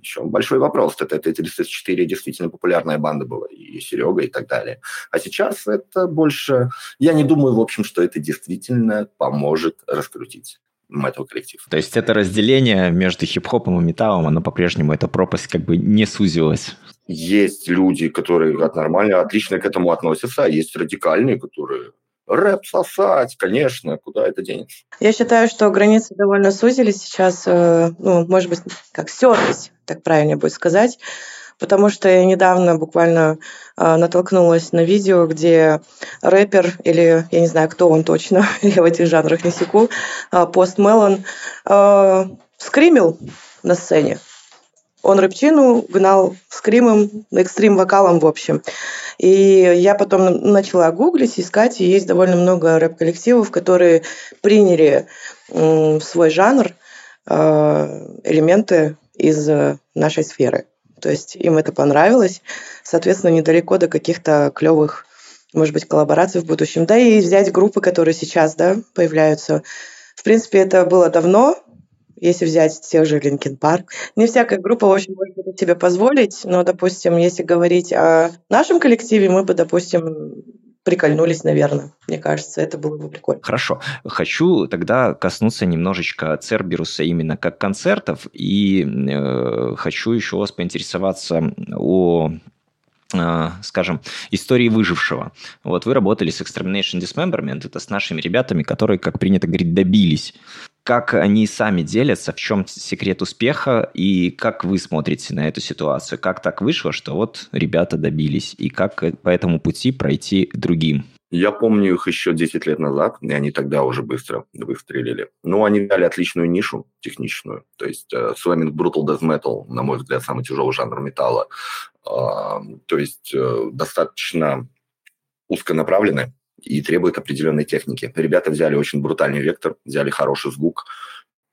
Еще большой вопрос. Это, это 34 действительно популярная банда была, и Серега, и так далее. А сейчас это больше... Я не думаю, в общем, что это действительно поможет раскрутить метал коллектив. То есть это разделение между хип-хопом и металлом, оно по-прежнему, эта пропасть как бы не сузилась? Есть люди, которые нормально, отлично к этому относятся, а есть радикальные, которые рэп сосать, конечно, куда это денется? Я считаю, что границы довольно сузились сейчас, э, ну, может быть, как стерлись, так правильнее будет сказать, потому что я недавно буквально э, натолкнулась на видео, где рэпер, или я не знаю, кто он точно, я в этих жанрах не секу, Пост Мелон, скримил на сцене. Он рэпчину гнал скримом, экстрим-вокалом, в общем. И я потом начала гуглить, искать, и есть довольно много рэп-коллективов, которые приняли в свой жанр э, элементы из нашей сферы. То есть им это понравилось. Соответственно, недалеко до каких-то клевых, может быть, коллабораций в будущем. Да и взять группы, которые сейчас да, появляются. В принципе, это было давно, если взять тех же Линкен Парк. Не всякая группа, в общем, может это себе позволить, но, допустим, если говорить о нашем коллективе, мы бы, допустим, прикольнулись, наверное. Мне кажется, это было бы прикольно. Хорошо. Хочу тогда коснуться немножечко Церберуса именно как концертов, и э, хочу еще вас поинтересоваться о э, скажем, истории выжившего. Вот вы работали с Extermination Dismemberment, это с нашими ребятами, которые, как принято говорить, добились как они сами делятся, в чем секрет успеха и как вы смотрите на эту ситуацию? Как так вышло, что вот ребята добились и как по этому пути пройти другим? Я помню их еще 10 лет назад, и они тогда уже быстро выстрелили. Но они дали отличную нишу техничную. То есть э, Slamming Brutal Death Metal, на мой взгляд, самый тяжелый жанр металла. Э, то есть э, достаточно узконаправленный и требует определенной техники. Ребята взяли очень брутальный вектор, взяли хороший звук,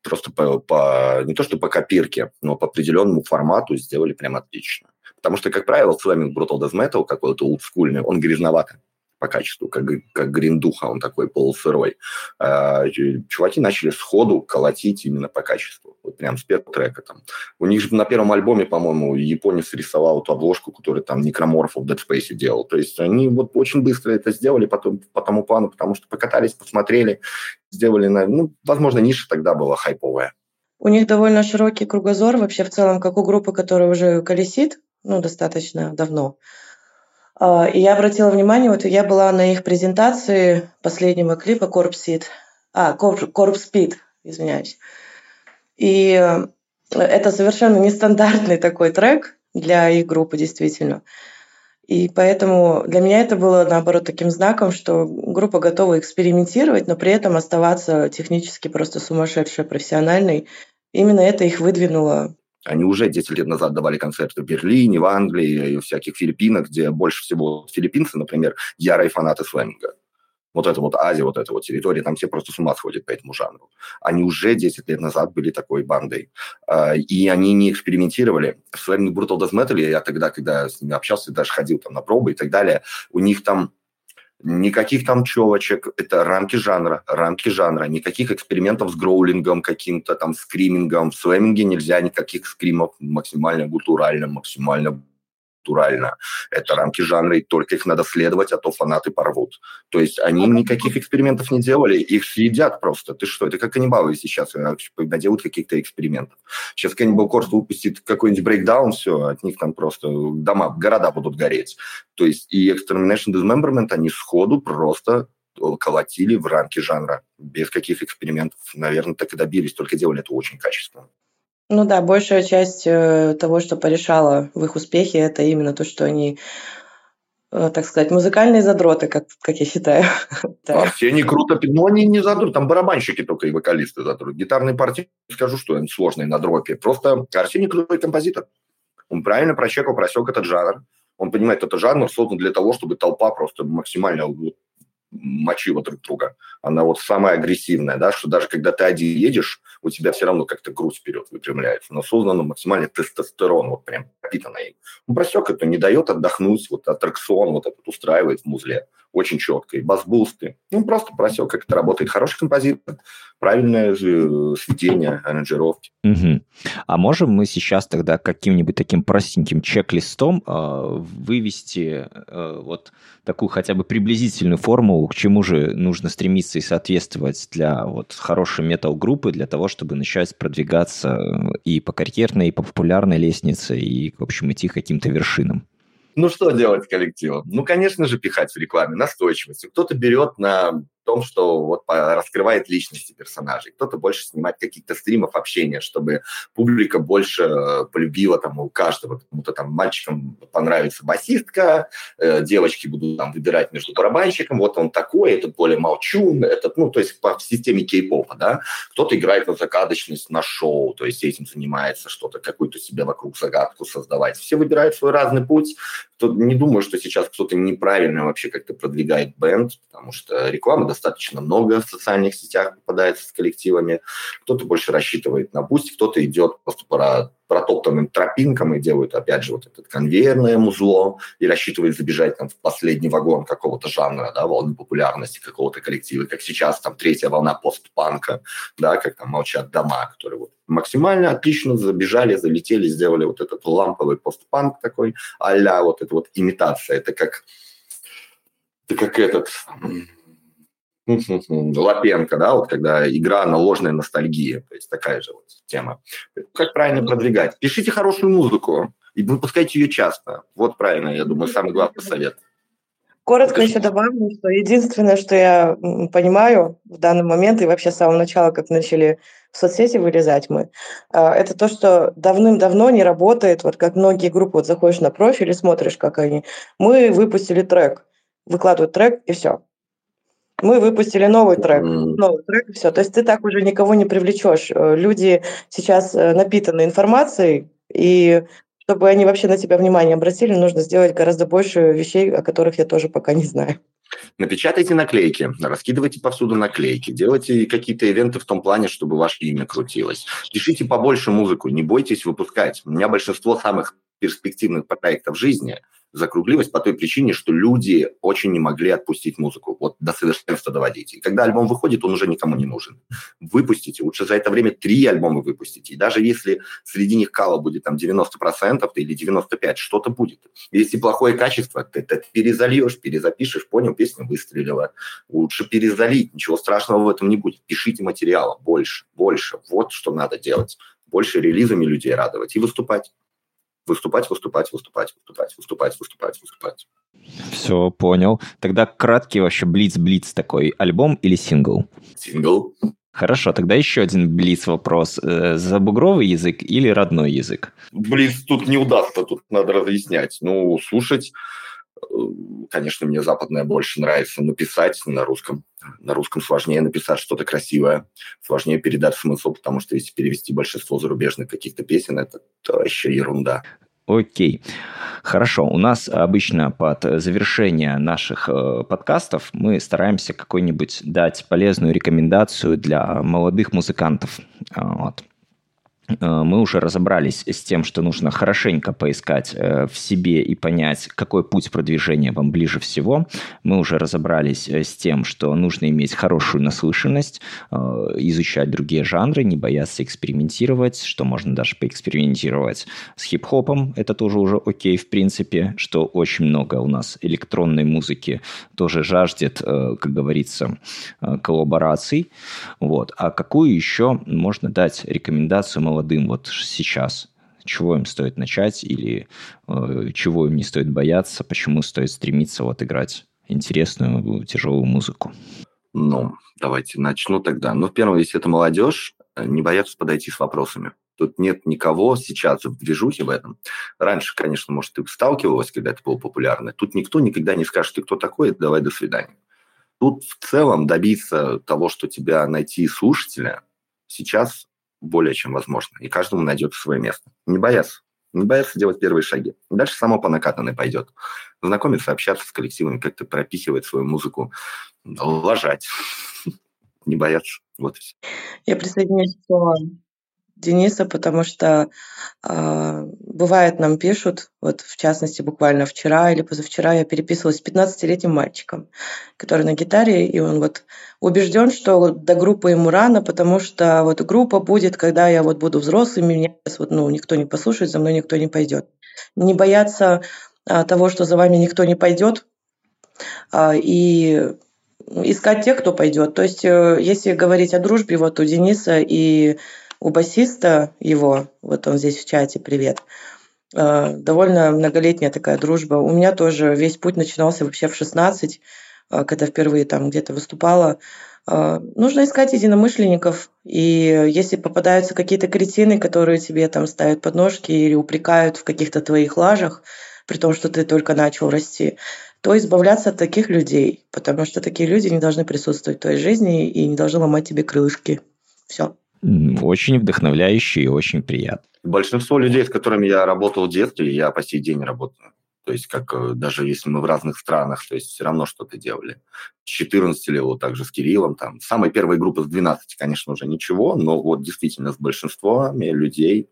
просто по, по не то что по копирке, но по определенному формату сделали прям отлично. Потому что, как правило, Slamming Brutal Death Metal, какой-то олдскульный, он грязноватый по качеству, как, как гриндуха, он такой полусырой. А, чуваки начали сходу колотить именно по качеству, вот прям с первого трека. Там. У них же на первом альбоме, по-моему, японец рисовал эту обложку, которую там Некроморфов в Dead Space делал. То есть они вот очень быстро это сделали по, по тому плану, потому что покатались, посмотрели, сделали, ну, возможно, ниша тогда была хайповая. У них довольно широкий кругозор вообще в целом, как у группы, которая уже колесит, ну, достаточно давно. А, и я обратила внимание, вот я была на их презентации последнего клипа Corpse Seed. А, Corpse Speed, извиняюсь. И э, это совершенно нестандартный такой трек для их группы, действительно. И поэтому для меня это было, наоборот, таким знаком, что группа готова экспериментировать, но при этом оставаться технически просто сумасшедшей, профессиональной. Именно это их выдвинуло они уже 10 лет назад давали концерты в Берлине, в Англии и в всяких Филиппинах, где больше всего филиппинцы, например, ярые фанаты слэминга. Вот это вот Азия, вот эта вот территория, там все просто с ума сходят по этому жанру. Они уже 10 лет назад были такой бандой. А, и они не экспериментировали. В слэминг Brutal Death Metal я тогда, когда с ними общался, даже ходил там на пробы и так далее, у них там Никаких там челочек, это рамки жанра, рамки жанра, никаких экспериментов с гроулингом каким-то, там, скримингом. В слэминге нельзя никаких скримов максимально гутурально, максимально натурально. Это рамки жанра, и только их надо следовать, а то фанаты порвут. То есть они никаких экспериментов не делали, их съедят просто. Ты что, это как каннибалы сейчас когда делают каких-то экспериментов. Сейчас Cannibal Corpse выпустит какой-нибудь брейкдаун, все, от них там просто дома, города будут гореть. То есть и Extermination Dismemberment, они сходу просто колотили в рамки жанра без каких экспериментов. Наверное, так и добились, только делали это очень качественно. Ну да, большая часть э, того, что порешало в их успехе, это именно то, что они э, так сказать, музыкальные задроты, как, как я считаю. да. Арсений круто, но они не задроты, там барабанщики только и вокалисты задроты. Гитарные партии, скажу, что они сложные на дропе. Просто Арсений крутой композитор. Он правильно прочекал, просек этот жанр. Он понимает, этот жанр создан для того, чтобы толпа просто максимально мочила друг друга. Она вот самая агрессивная, да, что даже когда ты один едешь, у тебя все равно как-то грудь вперед выпрямляется. Но создано максимальный тестостерон, вот прям пропитанный им. Ну, просек это не дает отдохнуть, вот аттракцион вот этот устраивает в музле очень четко. И бас-бусты. Ну, просто просек, как это работает. Хороший композитор, правильное же сведение, аранжировки. Угу. А можем мы сейчас тогда каким-нибудь таким простеньким чек-листом э, вывести э, вот такую хотя бы приблизительную формулу, к чему же нужно стремиться и соответствовать для вот хорошей метал-группы, для того, чтобы начать продвигаться и по карьерной, и по популярной лестнице, и, в общем, идти к каким-то вершинам? Ну, что делать коллективом? Ну, конечно же, пихать в рекламе, настойчивость. Кто-то берет на том, что вот раскрывает личности персонажей. Кто-то больше снимает каких-то стримов общения, чтобы публика больше э, полюбила там у каждого. Кому-то там мальчикам понравится басистка, э, девочки будут там выбирать между барабанщиком, вот он такой, этот более молчун, этот, ну, то есть по системе кей-попа, да. Кто-то играет на загадочность, на шоу, то есть этим занимается, что-то, какую-то себе вокруг загадку создавать. Все выбирают свой разный путь. Кто, не думаю, что сейчас кто-то неправильно вообще как-то продвигает бенд, потому что реклама достаточно много в социальных сетях попадается с коллективами. Кто-то больше рассчитывает на пусть, кто-то идет просто по протоптанным тропинкам и делают, опять же, вот это конвейерное музло и рассчитывает забежать там в последний вагон какого-то жанра, да, волны популярности какого-то коллектива, как сейчас там третья волна постпанка, да, как там молчат дома, которые вот максимально отлично забежали, залетели, сделали вот этот ламповый постпанк такой, а вот эта вот имитация. Это как ты как этот Лапенко, да, вот когда игра на ложной ностальгии, то есть такая же вот тема. Как правильно продвигать? Пишите хорошую музыку и выпускайте ее часто. Вот правильно, я думаю, самый главный совет. Коротко еще добавлю, что единственное, что я понимаю в данный момент, и вообще с самого начала, как начали в соцсети вылезать мы, а, это то, что давным-давно не работает, вот как многие группы, вот заходишь на профиль и смотришь, как они. Мы выпустили трек, выкладывают трек, и все. Мы выпустили новый трек, новый трек, и все. То есть ты так уже никого не привлечешь. Э, люди сейчас э, напитаны информацией, и чтобы они вообще на тебя внимание обратили, нужно сделать гораздо больше вещей, о которых я тоже пока не знаю. Напечатайте наклейки, раскидывайте повсюду наклейки, делайте какие-то ивенты в том плане, чтобы ваше имя крутилось. Пишите побольше музыку, не бойтесь выпускать. У меня большинство самых перспективных проектов жизни – закруглилась по той причине, что люди очень не могли отпустить музыку, вот до совершенства доводить. И когда альбом выходит, он уже никому не нужен. Выпустите, лучше за это время три альбома выпустите. И даже если среди них кала будет там 90% или 95%, что-то будет. Если плохое качество, ты это перезальешь, перезапишешь, понял, песня выстрелила. Лучше перезалить, ничего страшного в этом не будет. Пишите материала больше, больше. Вот что надо делать. Больше релизами людей радовать и выступать выступать, выступать, выступать, выступать, выступать, выступать, выступать. Все, понял. Тогда краткий вообще блиц-блиц такой. Альбом или сингл? Сингл. Хорошо, тогда еще один блиц вопрос. Э, Забугровый язык или родной язык? Блиц тут не удастся, тут надо разъяснять. Ну, слушать, конечно, мне западное больше нравится, но писать на русском. На русском сложнее написать что-то красивое, сложнее передать смысл, потому что если перевести большинство зарубежных каких-то песен, это вообще ерунда. Окей. Хорошо. У нас обычно под завершение наших э, подкастов мы стараемся какой-нибудь дать полезную рекомендацию для молодых музыкантов. Вот. Э, мы уже разобрались с тем, что нужно хорошенько поискать э, в себе и понять, какой путь продвижения вам ближе всего. Мы уже разобрались э, с тем, что нужно иметь хорошую наслышанность, изучать другие жанры, не бояться экспериментировать, что можно даже поэкспериментировать с хип-хопом. Это тоже уже окей, в принципе, что очень много у нас электронной музыки тоже жаждет, как говорится, коллабораций. Вот. А какую еще можно дать рекомендацию молодым молодым вот сейчас? Чего им стоит начать или э, чего им не стоит бояться? Почему стоит стремиться вот играть интересную тяжелую музыку? Ну, давайте начну тогда. Ну, первое, если это молодежь, э, не бояться подойти с вопросами. Тут нет никого сейчас в движухе в этом. Раньше, конечно, может, ты сталкивалась, когда это было популярно. Тут никто никогда не скажет, ты кто такой, давай до свидания. Тут в целом добиться того, что тебя найти слушателя, сейчас более чем возможно. И каждому найдется свое место. Не бояться. Не бояться делать первые шаги. Дальше само по накатанной пойдет. Знакомиться, общаться с коллективами, как-то пропихивать свою музыку, лажать. Не бояться. Вот и все. Я присоединяюсь к Дениса, потому что э, бывает нам пишут, вот в частности буквально вчера или позавчера я переписывалась с 15-летним мальчиком, который на гитаре, и он вот убежден, что до группы ему рано, потому что вот группа будет, когда я вот буду взрослым, меня вот, ну, никто не послушает, за мной никто не пойдет. Не бояться а, того, что за вами никто не пойдет, а, и искать тех, кто пойдет. То есть, э, если говорить о дружбе, вот у Дениса и у басиста его, вот он здесь в чате, привет, э, довольно многолетняя такая дружба. У меня тоже весь путь начинался вообще в 16, э, когда впервые там где-то выступала. Э, нужно искать единомышленников, и если попадаются какие-то кретины, которые тебе там ставят подножки или упрекают в каких-то твоих лажах, при том, что ты только начал расти, то избавляться от таких людей, потому что такие люди не должны присутствовать в твоей жизни и не должны ломать тебе крылышки. Все. Очень вдохновляющий и очень приятно. Большинство людей, с которыми я работал в детстве, я по сей день работаю. То есть, как э, даже если мы в разных странах, то есть все равно что-то делали. С 14 лет вот также с Кириллом, там, самой первой группы с 12, конечно, уже ничего, но вот действительно с большинством людей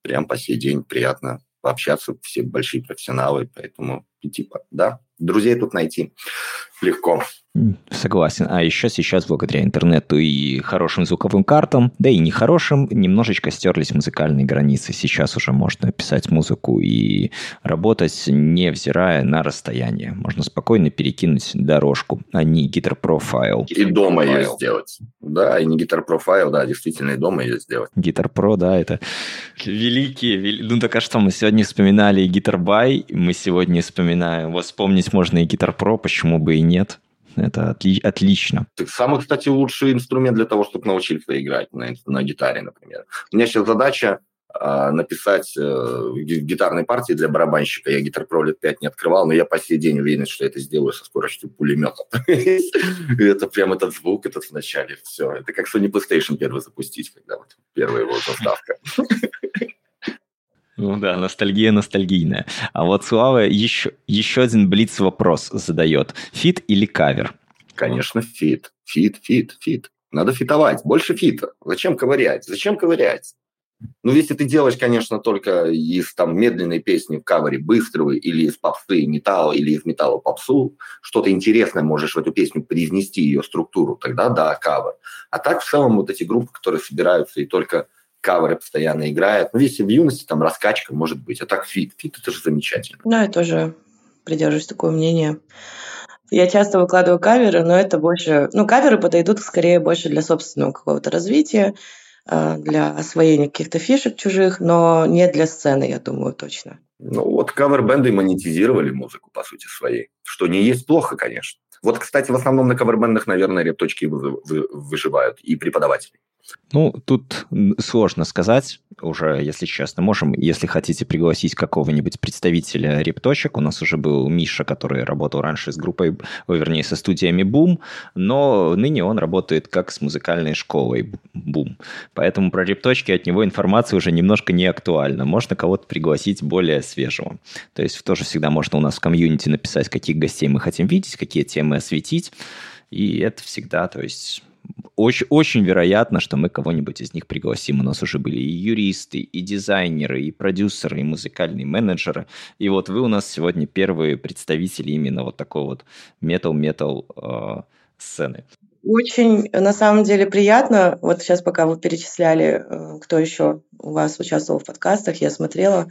прям по сей день приятно пообщаться, все большие профессионалы, поэтому, типа, да, друзей тут найти легко. Согласен. А еще сейчас благодаря интернету и хорошим звуковым картам, да и нехорошим, немножечко стерлись музыкальные границы. Сейчас уже можно писать музыку и работать, невзирая на расстояние. Можно спокойно перекинуть дорожку, а не гитар-профайл. И дома ее сделать. Да, и не гитар-профайл, да, действительно, и дома ее сделать. Гитар-про, да, это великие... Ну, так а что, мы сегодня вспоминали гитар-бай, мы сегодня вспоминаем... Вот вспомнить можно и гитар-про, почему бы и нет. Это отли- отлично. Самый, кстати, лучший инструмент для того, чтобы научиться играть на, на гитаре, например. У меня сейчас задача э, написать э, гитарной партии для барабанщика. Я Guitar Pro лет 5 не открывал, но я по сей день уверен, что это сделаю со скоростью пулемета. Это прям этот звук, этот в начале. Все. Это как Sony PlayStation первый запустить, когда вот первая его заставка. Ну да, ностальгия ностальгийная. А вот Слава еще, еще один блиц вопрос задает. Фит или кавер? Конечно, фит. Фит, фит, фит. Надо фитовать. Больше фита. Зачем каверить? Зачем каверить? Ну, если ты делаешь, конечно, только из там медленной песни в кавере быструю, или из попсы метал, или из метала попсу, что-то интересное можешь в эту песню привнести, ее структуру, тогда да, кавер. А так в целом вот эти группы, которые собираются и только каверы постоянно играют. Ну, если в юности там раскачка может быть, а так фит. Фит – это же замечательно. Да, я тоже придерживаюсь такого мнения. Я часто выкладываю каверы, но это больше... Ну, каверы подойдут скорее больше для собственного какого-то развития, а, для освоения каких-то фишек чужих, но не для сцены, я думаю, точно. Ну, вот кавер-бенды монетизировали музыку, по сути, своей. Что не есть плохо, конечно. Вот, кстати, в основном на кавер-бендах, наверное, репточки выживают и преподаватели. Ну, тут сложно сказать уже, если честно. Можем, если хотите, пригласить какого-нибудь представителя репточек. У нас уже был Миша, который работал раньше с группой, ой, вернее, со студиями Boom, но ныне он работает как с музыкальной школой Boom. Поэтому про репточки от него информация уже немножко не актуальна. Можно кого-то пригласить более свежего. То есть тоже всегда можно у нас в комьюнити написать, каких гостей мы хотим видеть, какие темы осветить. И это всегда, то есть очень, очень вероятно, что мы кого-нибудь из них пригласим. У нас уже были и юристы, и дизайнеры, и продюсеры, и музыкальные менеджеры. И вот вы у нас сегодня первые представители именно вот такой вот метал-метал э, сцены. Очень, на самом деле, приятно. Вот сейчас, пока вы перечисляли, э, кто еще у вас участвовал в подкастах, я смотрела.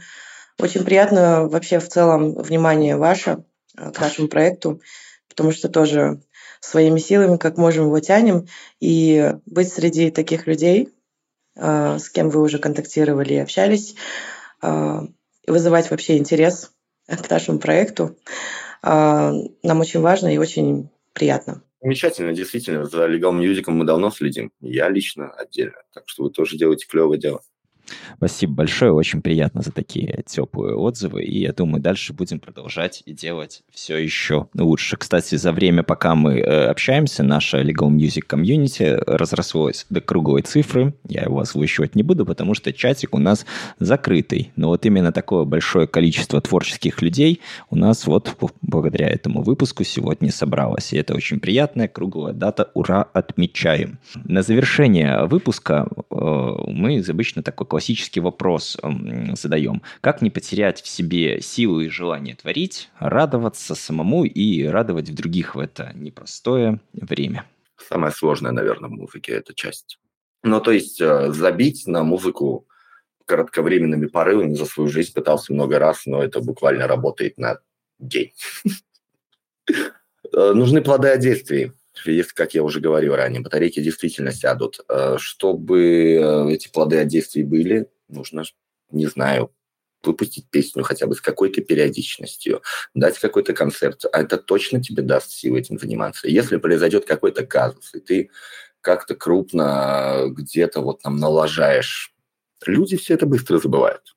Очень приятно вообще в целом внимание ваше э, к нашему проекту, потому что тоже своими силами, как можем его тянем, и быть среди таких людей, а, с кем вы уже контактировали и общались, а, вызывать вообще интерес к нашему проекту. А, нам очень важно и очень приятно. Замечательно, действительно. За Legal Music мы давно следим. Я лично отдельно. Так что вы тоже делаете клевое дело. Спасибо большое, очень приятно за такие теплые отзывы, и я думаю, дальше будем продолжать и делать все еще лучше. Кстати, за время, пока мы э, общаемся, наша Legal Music Community разрослась до круглой цифры, я его озвучивать не буду, потому что чатик у нас закрытый, но вот именно такое большое количество творческих людей у нас вот благодаря этому выпуску сегодня собралось, и это очень приятная круглая дата, ура, отмечаем. На завершение выпуска э, мы обычно такой классический вопрос задаем. Как не потерять в себе силу и желание творить, радоваться самому и радовать в других в это непростое время? Самое сложное, наверное, в музыке – это часть. Ну, то есть э, забить на музыку кратковременными порывами за свою жизнь пытался много раз, но это буквально работает на день. Э, нужны плоды от действий. Если, как я уже говорил ранее, батарейки действительно сядут. Э, чтобы эти плоды от действий были, нужно, не знаю, выпустить песню хотя бы с какой-то периодичностью, дать какой-то концерт, а это точно тебе даст силы этим заниматься. Если произойдет какой-то казус, и ты как-то крупно где-то вот там налажаешь, люди все это быстро забывают.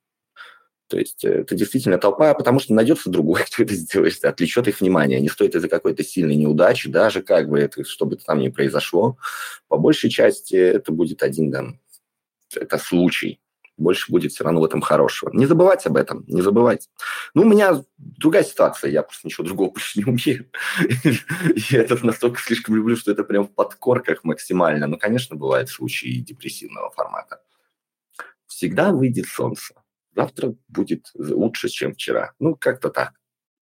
То есть э, это действительно толпа, потому что найдется другой, кто это сделает, отвлечет их внимание. Не стоит из-за какой-то сильной неудачи, даже как бы это, что бы там ни произошло. По большей части это будет один, там, это случай больше будет все равно в этом хорошего. Не забывать об этом, не забывать. Ну, у меня другая ситуация, я просто ничего другого больше не умею. Я это настолько слишком люблю, что это прям в подкорках максимально. Но, конечно, бывают случаи депрессивного формата. Всегда выйдет солнце. Завтра будет лучше, чем вчера. Ну, как-то так.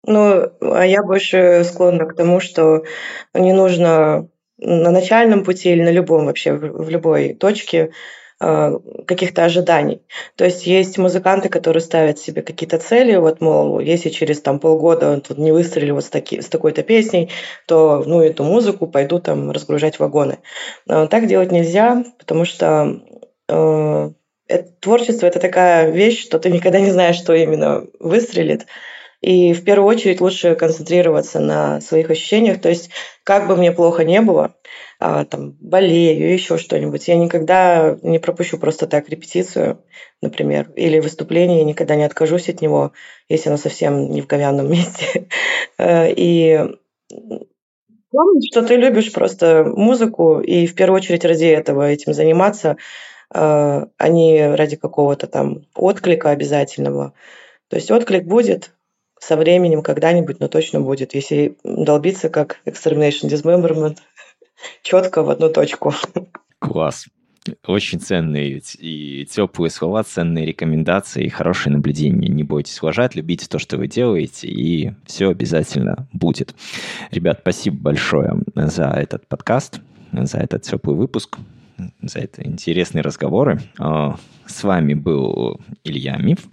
Ну, а я больше склонна к тому, что не нужно на начальном пути или на любом вообще, в любой точке Э, каких-то ожиданий. То есть есть музыканты, которые ставят себе какие-то цели, вот, мол, если через там полгода он тут не выстрелил вот с, таки, с такой-то песней, то, ну, эту музыку пойду там разгружать вагоны. Но так делать нельзя, потому что э, это, творчество – это такая вещь, что ты никогда не знаешь, что именно выстрелит. И в первую очередь лучше концентрироваться на своих ощущениях. То есть, как бы мне плохо не было, а, там, болею, еще что-нибудь, я никогда не пропущу просто так репетицию, например, или выступление, никогда не откажусь от него, если оно совсем не в говянном месте. Э, и помни, что ты любишь просто музыку, и в первую очередь ради этого этим заниматься, а, а не ради какого-то там отклика обязательного. То есть отклик будет, со временем когда-нибудь, но точно будет, если долбиться как Extermination Dismemberment четко в одну точку. Класс. Очень ценные и теплые слова, ценные рекомендации и хорошие наблюдения. Не бойтесь уважать, любите то, что вы делаете, и все обязательно будет. Ребят, спасибо большое за этот подкаст, за этот теплый выпуск, за это интересные разговоры. А, с вами был Илья Миф,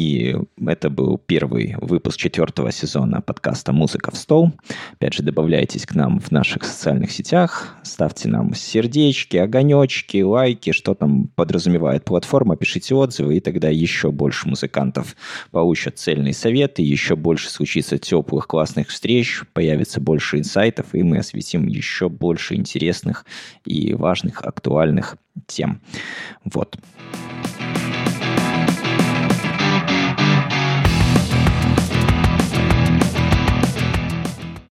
и это был первый выпуск четвертого сезона подкаста «Музыка в стол». Опять же, добавляйтесь к нам в наших социальных сетях, ставьте нам сердечки, огонечки, лайки, что там подразумевает платформа, пишите отзывы, и тогда еще больше музыкантов получат цельные советы, еще больше случится теплых классных встреч, появится больше инсайтов, и мы осветим еще больше интересных и важных, актуальных тем. Вот.